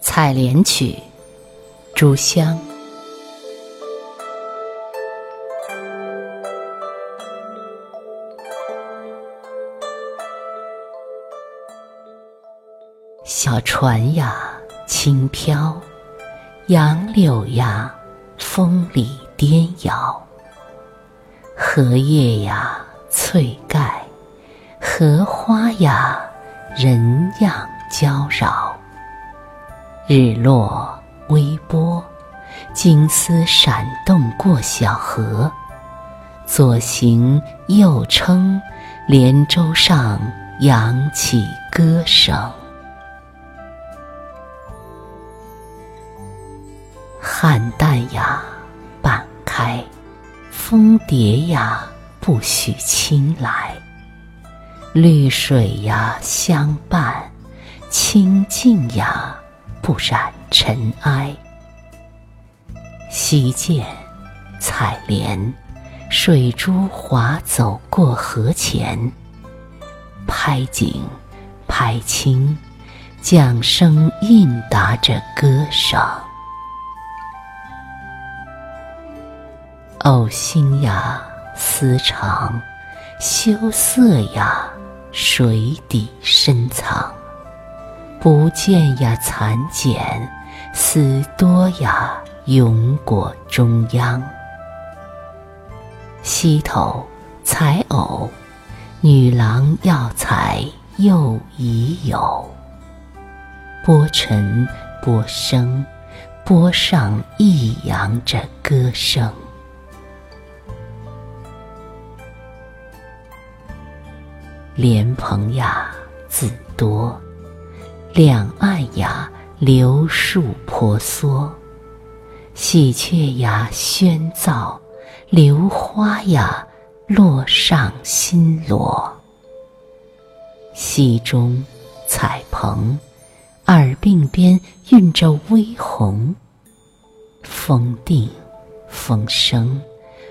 采莲曲》，朱香。小船呀，轻飘；杨柳呀，风里颠摇。荷叶呀，翠盖；荷花呀，人样娇娆。日落微波，金丝闪动过小河，左行右撑，连舟上扬起歌声。菡萏呀，半开；蜂蝶呀，不许青来。绿水呀，相伴；清净呀。不染尘埃。溪涧，采莲，水珠滑走过河前。拍景，拍清，桨声应答着歌声。呕心呀，思肠；羞涩呀，水底深藏。不见呀，蚕茧；丝多呀，永裹中央。溪头采藕，女郎要采又已有。波沉波升，波上抑扬着歌声。莲蓬呀，自多。两岸呀，柳树婆娑；喜鹊呀，喧噪；流花呀，落上新罗。溪中彩蓬，耳鬓边晕着微红。风定，风生，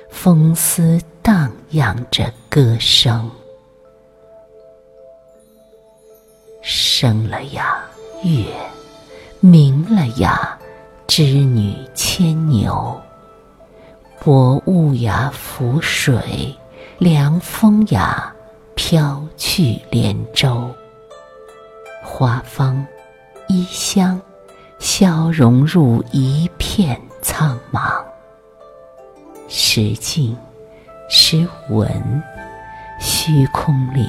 风丝荡漾着歌声。生了呀，月；明了呀，织女牵牛。薄雾呀，浮水；凉风呀，飘去莲舟。花芳，衣香，消融入一片苍茫。时静，时稳，虚空里，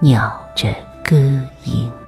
鸟着。歌吟。